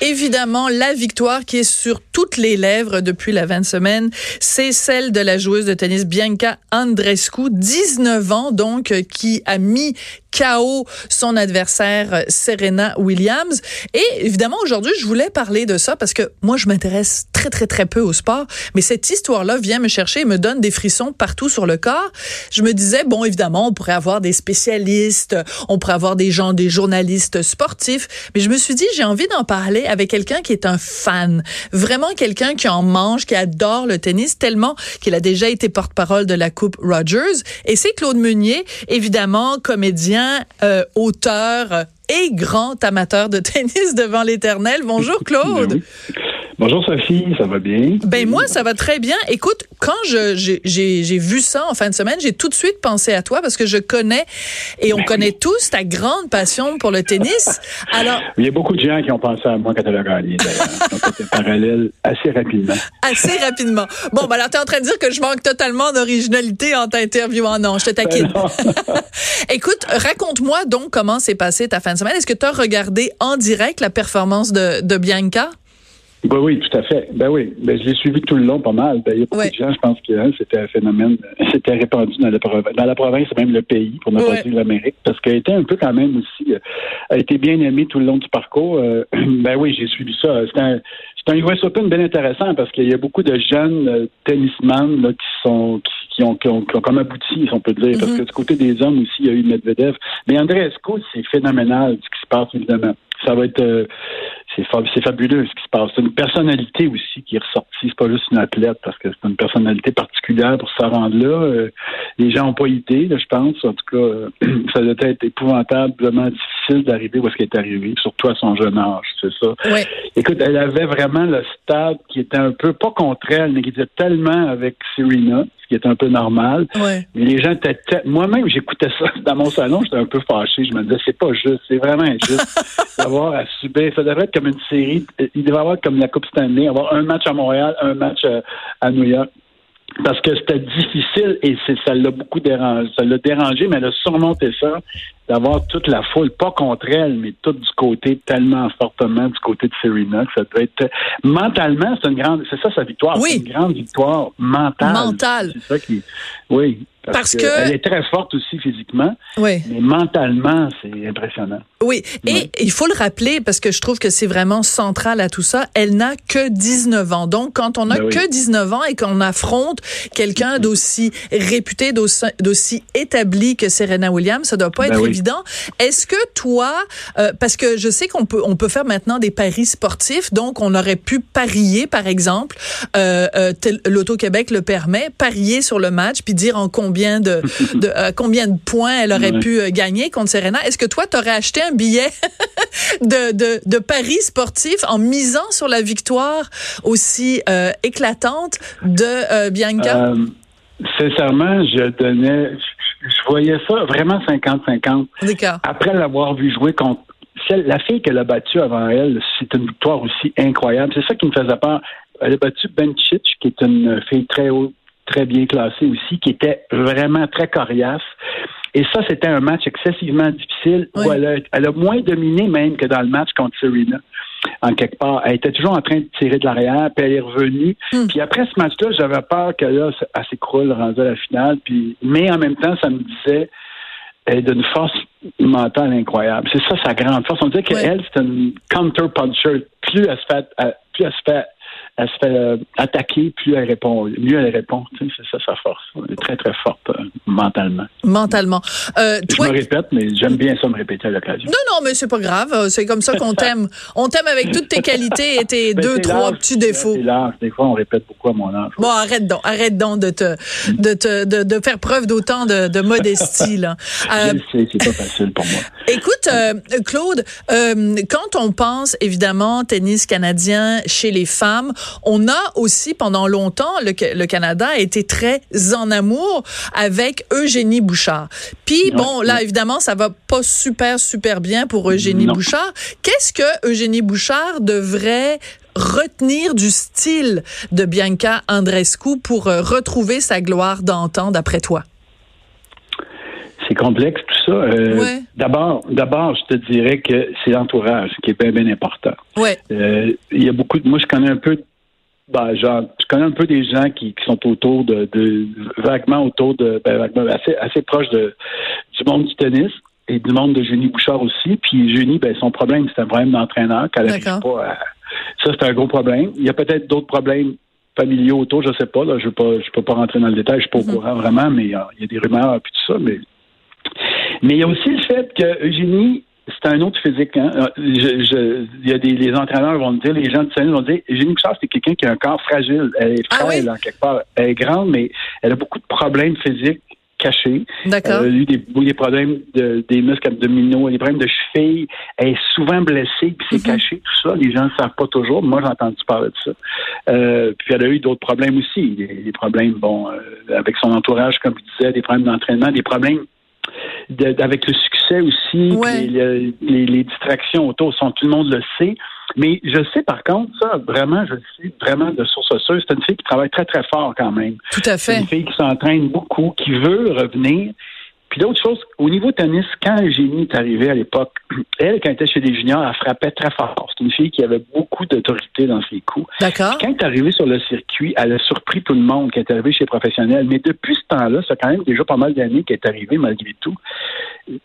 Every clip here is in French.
Évidemment, la victoire qui est sur toutes les lèvres depuis la 20 semaines, c'est celle de la joueuse de tennis Bianca Andrescu, 19 ans donc, qui a mis KO son adversaire Serena Williams. Et évidemment, aujourd'hui, je voulais parler de ça parce que moi, je m'intéresse très, très, très peu au sport, mais cette histoire-là vient me chercher et me donne des frissons partout sur le corps. Je me disais, bon, évidemment, on pourrait avoir des spécialistes, on pourrait avoir des gens, des journalistes sportifs, mais je me suis dit, j'ai envie d'en parler avec quelqu'un qui est un fan, vraiment quelqu'un qui en mange, qui adore le tennis tellement qu'il a déjà été porte-parole de la Coupe Rogers. Et c'est Claude Meunier, évidemment, comédien, euh, auteur et grand amateur de tennis devant l'éternel. Bonjour Claude. Ben Bonjour Sophie, ça va bien? Ben moi, ça va très bien. Écoute, quand j'ai vu ça en fin de semaine, j'ai tout de suite pensé à toi parce que je connais et on ben connaît tous ta grande passion pour le tennis. Alors, il y a beaucoup de gens qui ont pensé à moi quand elle a gagné. D'ailleurs, parallèle assez rapidement. Assez rapidement. Bon, ben alors es en train de dire que je manque totalement d'originalité en t'interviewant. Non, je te taquine. Ben Écoute, raconte-moi donc comment s'est passée ta fin de semaine. Est-ce que tu as regardé en direct la performance de, de Bianca? Ben oui, tout à fait. Ben oui. Ben, je l'ai suivi tout le long pas mal. Ben, il y a beaucoup de gens, je pense que hein, c'était un phénomène, c'était répandu dans la, province, dans la province, même le pays, pour ne pas dire l'Amérique, parce qu'elle était un peu quand même aussi, euh, a été bien aimée tout le long du parcours. Euh, ben oui, j'ai suivi ça. C'est un, c'est un US Open bien intéressant parce qu'il y a beaucoup de jeunes euh, tennisman là, qui sont qui, ont, qui, ont, qui ont comme abouti, si on peut dire, parce mm-hmm. que du côté des hommes aussi, il y a eu Medvedev. Mais André Esco, c'est phénoménal ce qui se passe évidemment. Ça va être c'est fabuleux ce qui se passe. C'est une personnalité aussi qui est ressortie. C'est pas juste une athlète parce que c'est une personnalité particulière pour se rendre là. Euh, les gens n'ont pas idée, là, je pense. En tout cas, euh, ça doit être épouvantablement difficile d'arriver où est-ce qu'elle est arrivée, surtout à son jeune âge, c'est ça. Écoute, elle avait vraiment le stade qui était un peu pas contre elle, mais qui était tellement avec Serena qui est un peu normal. Mais les gens étaient moi-même j'écoutais ça dans mon salon, j'étais un peu fâché, je me disais c'est pas juste, c'est vraiment injuste d'avoir à subir. Ça devrait être comme une série, il devrait avoir comme la Coupe Stanley, avoir un match à Montréal, un match euh, à New York parce que c'était difficile et ça l'a beaucoup dérangé. Ça l'a dérangé, mais elle a surmonté ça, d'avoir toute la foule, pas contre elle, mais tout du côté tellement fortement du côté de Serena que ça devait être mentalement, c'est une grande, c'est ça sa victoire, oui. c'est une grande victoire mentale. Mentale. C'est ça qui, oui, parce, que, elle est très forte aussi physiquement, oui. mais mentalement, c'est impressionnant. Oui, et il faut le rappeler parce que je trouve que c'est vraiment central à tout ça. Elle n'a que 19 ans. Donc, quand on n'a ben que 19 ans et qu'on affronte quelqu'un d'aussi réputé, d'aussi établi que Serena Williams, ça doit pas ben être évident. Est-ce que toi, euh, parce que je sais qu'on peut on peut faire maintenant des paris sportifs, donc on aurait pu parier, par exemple, euh, euh, l'Auto-Québec le permet, parier sur le match puis dire en combien de, euh, combien de points elle aurait pu euh, gagner contre Serena. Est-ce que toi, tu aurais acheté un billet de, de, de paris sportif en misant sur la victoire aussi euh, éclatante de Bianca? sincèrement, je donnais, je, voyais ça vraiment 50-50. Après l'avoir vu jouer contre la fille qu'elle a battue avant elle, c'est une victoire aussi incroyable. C'est ça qui me faisait peur. Elle a battu Benchich, qui est une fille très haute, très bien classé aussi, qui était vraiment très coriace. Et ça, c'était un match excessivement difficile où elle a, moins dominé même que dans le match contre Serena. En quelque part, elle était toujours en train de tirer de l'arrière, puis elle est revenue. Hmm. Puis après ce match-là, j'avais peur que là, elle s'écroule rendue à la finale. Puis, mais en même temps, ça me disait elle est d'une force mentale incroyable. C'est ça sa grande force. On dirait qu'elle, c'est une counter-puncher. Plus elle se fait, plus elle se fait elle se fait euh, attaquer, plus elle répond, mieux elle répond. C'est ça sa force. Elle est très, très forte euh, mentalement. Mentalement. Euh, je me répète, mais j'aime bien ça me répéter à l'occasion. Non, non, mais c'est pas grave. C'est comme ça qu'on t'aime. On t'aime avec toutes tes qualités et tes ben, deux, trois petits défauts. Des fois, on répète beaucoup à mon âge. Bon, arrête donc, arrête donc de te, de te, de, de faire preuve d'autant de, de, modestie, là. c'est pas facile pour moi. Écoute, Claude, quand on pense évidemment tennis canadien chez les femmes, on a aussi pendant longtemps, le, Canada a été très en amour avec Eugénie Bouchard. Puis bon, là évidemment, ça va pas super super bien pour Eugénie Bouchard. Qu'est-ce que Eugénie Bouchard devrait retenir du style de Bianca Andrescu pour euh, retrouver sa gloire d'antan d'après toi? c'est complexe tout ça. Euh, d'abord, d'abord, je te dirais que c'est l'entourage qui est bien, bien important. Ouais. Euh, il y a beaucoup de, moi, je connais un peu, ben, genre, je connais un peu des gens qui, sont autour de, vaguement autour de, ben, assez, assez proche de, du monde du tennis et du monde de Jenny Bouchard aussi. Puis Jenny, ben, son problème, c'est un problème d'entraîneur qu'elle n'arrive pas Ça, c'est un gros problème. Il y a peut-être d'autres problèmes familiaux autour, je sais pas, là, je ne peux, peux pas rentrer dans le détail, je suis pas au mm-hmm. courant vraiment, mais il y, a, il y a des rumeurs et tout ça, mais mais il y a aussi le fait que Eugénie, c'est un autre physique. Hein. Euh, il y a des les entraîneurs vont dire, les gens de tennis vont dire, Eugénie Bouchard, c'est quelqu'un qui a un corps fragile. Elle est ah frêle, quelque part. Elle est grande, mais elle a beaucoup de problèmes physiques cachés. D'accord. Elle a eu des, des problèmes de, des muscles abdominaux, des problèmes de cheville. Elle est souvent blessée, puis c'est mm-hmm. caché, tout ça. Les gens ne savent pas toujours. Moi, j'ai entendu parler de ça. Euh, puis elle a eu d'autres problèmes aussi. Des, problèmes, bon, euh, avec son entourage, comme je disais, des problèmes d'entraînement, des problèmes avec le succès aussi, les, distractions autour, sont, tout le monde le sait. Mais je sais par contre, ça, vraiment, je le sais vraiment de source sûre, c'est une fille qui travaille très, très fort quand même. Tout à fait. C'est une fille qui s'entraîne beaucoup, qui veut revenir, puis d'autres choses, au niveau tennis, quand Eugénie est arrivée à l'époque, elle, quand elle était chez les juniors, elle frappait très fort. C'est une fille qui avait beaucoup d'autorité dans ses coups. D'accord. Quand elle est arrivée sur le circuit, elle a surpris tout le monde quand elle est arrivée chez les professionnels. Mais depuis ce temps-là, ça quand même déjà pas mal d'années qu'elle est arrivée malgré tout.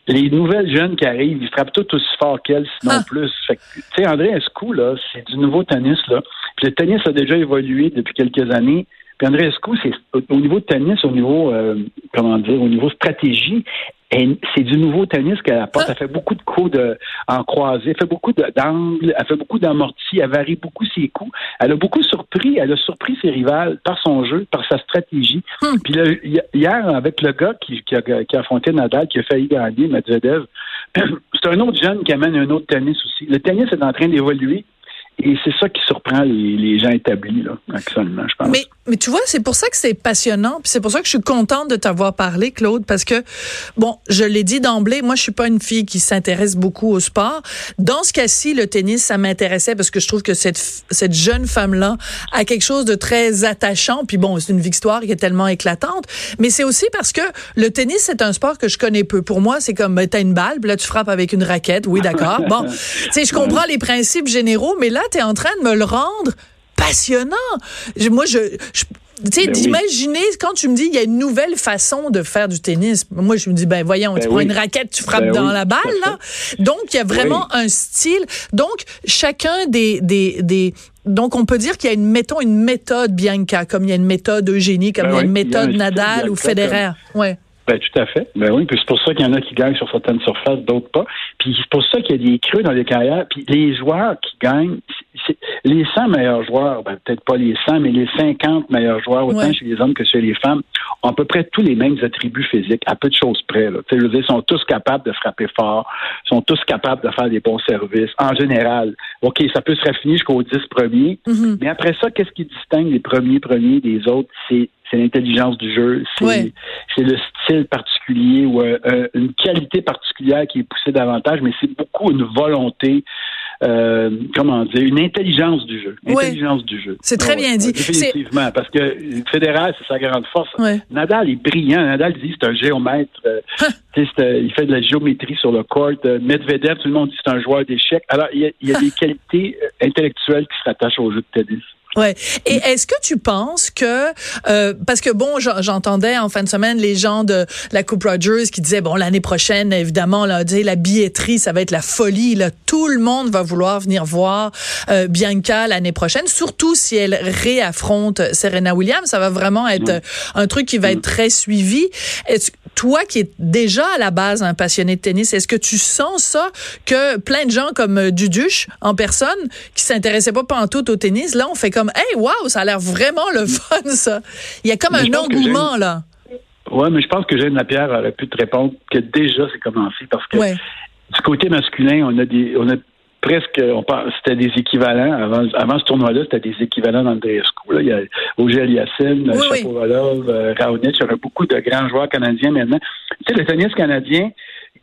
Les nouvelles jeunes qui arrivent, ils frappent tout aussi fort qu'elle, sinon ah. plus. Tu sais, André Escou, là, c'est du nouveau tennis, là. Puis le tennis a déjà évolué depuis quelques années. Andreescu, c'est au niveau de tennis, au niveau euh, comment dire, au niveau stratégie, c'est du nouveau tennis qu'elle apporte. Elle fait beaucoup de coups de, en croisé, elle fait beaucoup d'angles, elle fait beaucoup d'amortis, elle varie beaucoup ses coups. Elle a beaucoup surpris, elle a surpris ses rivales par son jeu, par sa stratégie. Hmm. Puis hier, avec le gars qui, qui, a, qui a affronté Nadal, qui a failli gagner, Medvedev, c'est un autre jeune qui amène un autre tennis aussi. Le tennis est en train d'évoluer. Et c'est ça qui surprend les, gens établis, là, actuellement, je pense. Mais, mais tu vois, c'est pour ça que c'est passionnant, puis c'est pour ça que je suis contente de t'avoir parlé, Claude, parce que, bon, je l'ai dit d'emblée, moi, je suis pas une fille qui s'intéresse beaucoup au sport. Dans ce cas-ci, le tennis, ça m'intéressait parce que je trouve que cette, cette jeune femme-là a quelque chose de très attachant, puis bon, c'est une victoire qui est tellement éclatante, mais c'est aussi parce que le tennis, c'est un sport que je connais peu. Pour moi, c'est comme, ben, t'as une balle, puis là, tu frappes avec une raquette, oui, d'accord. Bon, tu sais, je comprends les principes généraux, mais là, tu es en train de me le rendre passionnant. Moi, je, tu sais, ben d'imaginer, quand tu me dis, il y a une nouvelle façon de faire du tennis. Moi, je me dis, ben voyons, tu ben prends une raquette, tu frappes ben dans la balle, là. Donc, il y a vraiment un style. Donc, chacun des, des, des, donc, on peut dire qu'il y a une, mettons, une méthode Bianca, comme il y a une méthode Eugénie, comme il y a une méthode Nadal ou Federer. Ouais. Ben, tout à fait. Ben oui, puis c'est pour ça qu'il y en a qui gagnent sur certaines surfaces, d'autres pas. Puis c'est pour ça qu'il y a des creux dans les carrières. Puis les joueurs qui gagnent, les 100 meilleurs joueurs, ben, peut-être pas les 100, mais les 50 meilleurs joueurs, autant chez les hommes que chez les femmes, ont à peu près tous les mêmes attributs physiques, à peu de choses près. Là. Je veux dire, ils sont tous capables de frapper fort, sont tous capables de faire des bons services. En général, OK, ça peut se raffiner jusqu'aux 10 premiers, mm-hmm. mais après ça, qu'est-ce qui distingue les premiers premiers des autres? C'est c'est l'intelligence du jeu, c'est le style particulier ou euh, euh, une qualité particulière qui est poussée davantage, mais c'est beaucoup une volonté, euh, comment dire, une intelligence du jeu. Intelligence du jeu. C'est très bien dit. Définitivement, parce que fédéral, c'est sa grande force. Nadal est brillant. Nadal dit c'est un géomètre. Hein? il fait de la géométrie sur le court. Medvedev, tout le monde dit c'est un joueur d'échecs. Alors, il y a, il y a des qualités intellectuelles qui se rattachent au jeu de tennis. Ouais. Et est-ce que tu penses que euh, parce que bon, j'entendais en fin de semaine les gens de la Coupe Rogers qui disaient bon l'année prochaine évidemment là, la billetterie ça va être la folie là, tout le monde va vouloir venir voir euh, Bianca l'année prochaine, surtout si elle réaffronte Serena Williams, ça va vraiment être un truc qui va être très suivi. Est-ce toi qui es déjà à la base un passionné de tennis, est-ce que tu sens ça que plein de gens comme euh, Duduche en personne qui s'intéressaient pas tout au tennis là on fait comme hey, wow, ça a l'air vraiment le fun, ça. Il y a comme un engouement, là. Oui, mais je pense que Jeanne Lapierre aurait pu te répondre que déjà c'est commencé parce que du côté masculin, on a des, on a presque, on c'était des équivalents avant, avant ce tournoi-là, c'était des équivalents d'Andreescu. Il y a Auger Aliassine, oui, Chapovalov, euh, Raonic, il y aurait beaucoup de grands joueurs canadiens maintenant. Tu sais, le tennis canadien,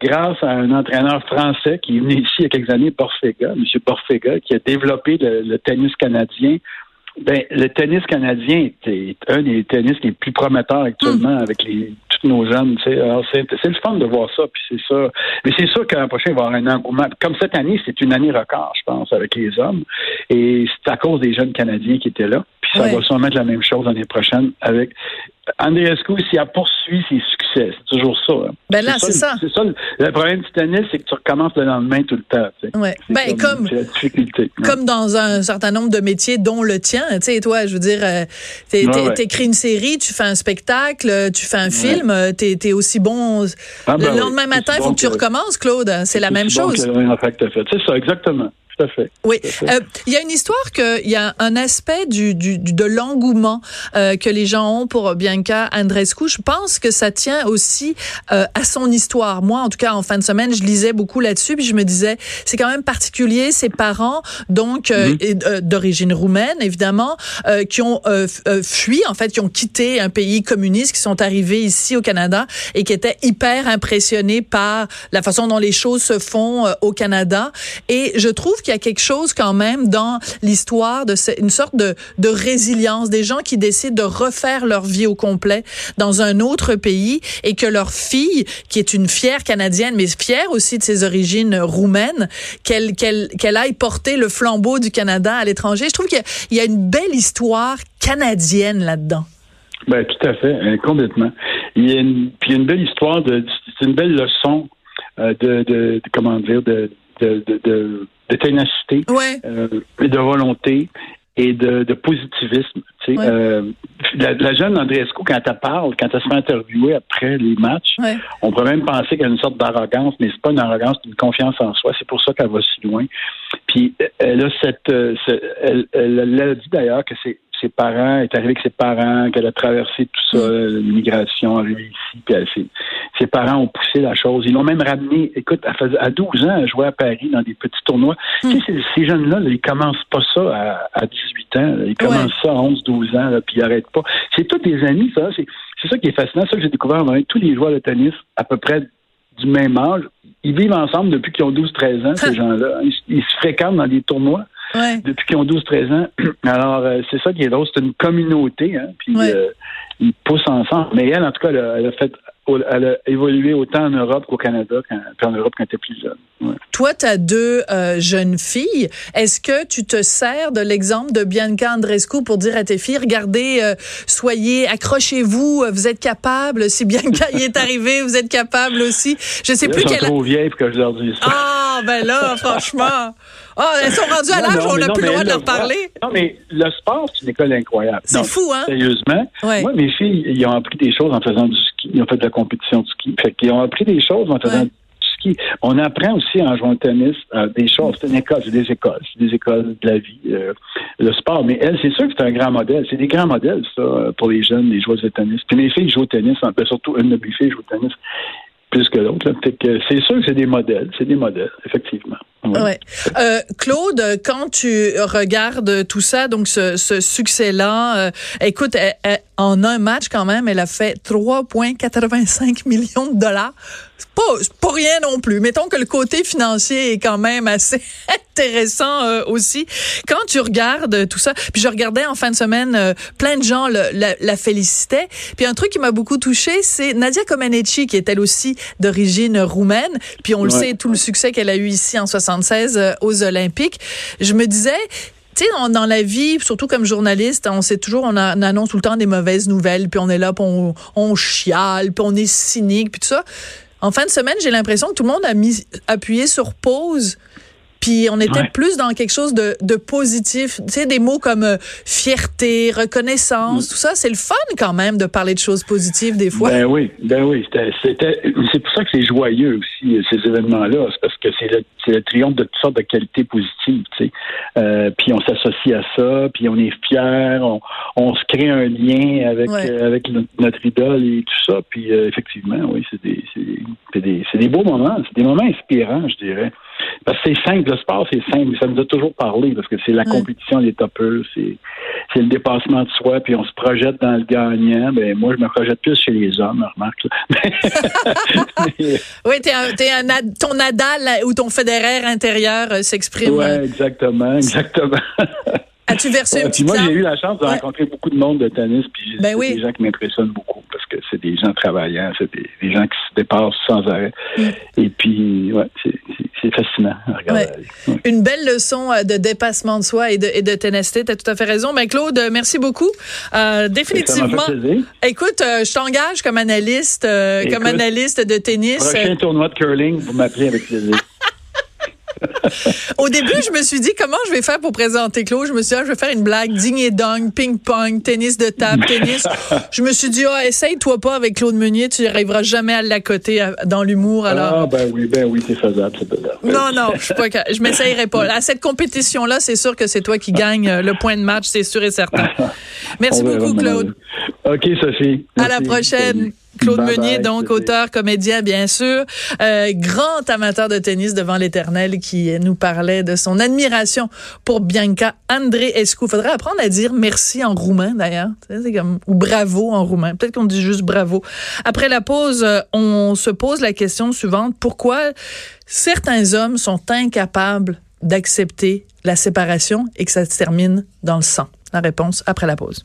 grâce à un entraîneur français qui est venu ici il y a quelques années, Borfega, M. Borfega, qui a développé le tennis canadien ben, le tennis canadien est, un des tennis les plus prometteurs actuellement hmm. avec les tous nos jeunes. Tu sais. Alors, c'est, c'est le fun de voir ça. Puis c'est ça. Mais c'est sûr qu'un prochain, il va y avoir un engouement. Comme cette année, c'est une année record, je pense, avec les hommes. Et c'est à cause des jeunes Canadiens qui étaient là. Ça va sûrement être la même chose l'année prochaine avec Andreescu, s'il a poursuivi ses succès, c'est toujours ça. Hein. Ben là, c'est ça. C'est ça. Le problème du tennis, c'est que tu recommences le lendemain tout le temps. Ouais. Ben, comme, comme, dans un certain nombre de métiers, dont le tien. Tu sais, toi, je veux dire, euh, t'écris une série, tu fais un spectacle, tu fais un film, t'es es aussi bon. Ah, le ben lendemain matin, il faut que, tu recommences, Claude. C'est la même chose. C'est ça, exactement. Oui. Euh, il y a une histoire que il y a un aspect du, du de l'engouement euh, que les gens ont pour Bianca Andreescu. Je pense que ça tient aussi euh, à son histoire. Moi, en tout cas, en fin de semaine, je lisais beaucoup là-dessus, puis je me disais, c'est quand même particulier. Ses parents, donc euh, d'origine roumaine, évidemment, qui ont fui, en fait, qui ont quitté un pays communiste, qui sont arrivés ici au Canada et qui étaient hyper impressionnés par la façon dont les choses se font au Canada. Et je trouve qu'il il y a quelque chose quand même dans l'histoire de une sorte de, résilience des gens qui décident de refaire leur vie au complet dans un autre pays et que leur fille, qui est une fière canadienne, mais fière aussi de ses origines roumaines, qu'elle qu'elle qu'elle aille porter le flambeau du Canada à l'étranger. Je trouve qu'il y, a une belle histoire canadienne là-dedans. Ben, tout à fait, hein, complètement. Il y a une, puis une belle histoire c'est une belle leçon euh, de, de, comment dire, de, de ténacité, euh, de volonté et de, de positivisme. Euh, la, jeune Andreescu, quand elle parle, quand elle se fait interviewer après les matchs, on pourrait même penser qu'elle a une sorte d'arrogance, mais c'est pas une arrogance, c'est une confiance en soi. C'est pour ça qu'elle va si loin. Puis elle a cette, euh, elle, elle, a dit d'ailleurs que c'est ses parents, est arrivée avec ses parents, qu'elle a traversé tout ça, mm. l'immigration, arrivée ici, puis ses, parents ont poussé la chose. Ils l'ont même ramené, écoute, à 12 ans, elle jouait à Paris dans des petits tournois. Mm. Tu sais, ces jeunes-là, ils commencent pas ça à, 18 ans, ils commencent ça à 11, 12 ans, puis ils n'arrêtent pas. C'est tous des amis, ça. C'est ça qui est fascinant, ça que j'ai découvert tous les joueurs de tennis à peu près du même âge. Ils vivent ensemble depuis qu'ils ont 12-13 ans, ces gens-là. ils, se fréquentent dans des tournois depuis qu'ils ont 12-13 ans. Alors, euh, c'est ça qui est drôle, c'est une communauté, hein, puis euh, ils poussent ensemble. Mais elle, en tout cas, elle a, fait elle a évolué autant en Europe qu'au Canada, quand, en Europe quand elle était plus jeune. Toi, tu as deux euh, jeunes filles. Est-ce que tu te sers de l'exemple de Bianca Andrescu pour dire à tes filles, regardez, soyez, accrochez-vous, vous êtes capables. Si Bianca y est arrivée, vous êtes capables aussi. Je sais plus quelle. trop vieille pour que je leur dise ça. Ah, ben là, franchement. Ah, elles sont rendues à l'âge où on n'a plus le droit de leur parler. Non, mais le sport, c'est une école incroyable. C'est fou, hein? Sérieusement. Moi, mes filles, ils ont appris des choses en faisant du ski. Ils ont fait de la compétition de ski. Fait qu'ils ont appris des choses en faisant du ski. On apprend aussi en jouant au tennis euh, des choses. C'est une école, c'est des écoles. C'est des écoles de la vie. Euh, le sport. Mais elle, c'est sûr que c'est un grand modèle. C'est des grands modèles, ça, pour les jeunes, les joueurs de tennis. Puis mes filles jouent au tennis, surtout une de mes filles joue au tennis plus que l'autre. C'est sûr que c'est des modèles, c'est des modèles, effectivement. Ouais. Euh, Claude, quand tu regardes tout ça, donc ce, ce succès-là, euh, écoute, en un match quand même, elle a fait 3,85 millions de dollars. Pas, pas rien non plus. Mettons que le côté financier est quand même assez intéressant euh, aussi. Quand tu regardes tout ça, puis je regardais en fin de semaine, euh, plein de gens la, la, félicitaient. Puis un truc qui m'a beaucoup touché, c'est Nadia Comaneci, qui est elle aussi d'origine roumaine. Puis on le sait, tout le succès qu'elle a eu ici en 76 euh, aux Olympiques. Je me disais, tu sais, dans la vie, surtout comme journaliste, on sait toujours, on, annonce tout le temps des mauvaises nouvelles, puis on est là, puis on, on chiale, puis on est cynique, puis tout ça. En fin de semaine, j'ai l'impression que tout le monde a mis appuyé sur pause puis on était plus dans quelque chose de, de positif. Tu sais, des mots comme euh, fierté, reconnaissance, mm. tout ça, c'est le fun quand même de parler de choses positives des fois. Ben oui, ben oui. C'était, c'est pour ça que c'est joyeux aussi, ces événements-là. C'est parce que c'est le, le, triomphe de toutes sortes de qualités positives. Tu sais. Euh, puis on s'associe à ça, puis on est fiers, on, on se crée un lien avec, euh, avec notre, idole et tout ça. Puis effectivement, oui, c'est des, c'est des, des beaux moments. C'est des moments inspirants, je dirais. Parce que c'est simple, le sport, c'est simple. Ça nous a toujours parlé parce que c'est la compétition des topeurs, c'est, c'est le dépassement de soi, puis on se projette dans le gagnant. Ben, moi, je me projette plus chez les hommes, remarque. oui, t'es un, t'es un, ton Nadal ou ton Federer intérieur euh, s'exprime. Oui, exactement, exactement. As-tu versé ouais, Moi, j'ai eu la chance de rencontrer beaucoup de monde de tennis, puis ben oui. des gens qui m'impressionnent beaucoup parce que c'est des gens travaillants, c'est des, gens qui se dépassent sans arrêt. Mm. Et puis, ouais, c'est, c'est fascinant Une belle leçon euh, de dépassement de soi et de, et de ténacité. Tu as tout à fait raison. Ben, Claude, merci beaucoup. Euh, définitivement. Écoute, euh, je t'engage comme analyste, comme analyste de tennis. Prochain tournoi de curling, vous m'appelez avec plaisir. Au début, je me suis dit comment je vais faire pour présenter Claude? Je me suis dit, ah, je vais faire une blague, ding et dong, ping-pong, tennis de table, tennis. je me suis dit, ah, essaye-toi pas avec Claude Meunier, tu n'arriveras jamais à l'accoter dans l'humour. Alors... Ah, ben oui, ben oui, c'est faisable, c'est faisable. Non, non, je ne je m'essayerai pas. À cette compétition-là, c'est sûr que c'est toi qui gagne euh, le point de match, c'est sûr et certain. Merci beaucoup, Claude. OK, Sophie. À la prochaine. Claude Meunier, donc auteur, comédien, bien sûr, euh, grand amateur de tennis devant l'éternel, qui nous parlait de son admiration pour Bianca Andreescu. Faudrait apprendre à dire merci en roumain, d'ailleurs. C'est comme, ou bravo en roumain. Peut-être qu'on dit juste bravo. Après la pause, euh, on se pose la question suivante. Pourquoi certains hommes sont incapables d'accepter la séparation et que ça se termine dans le sang? La réponse après la pause.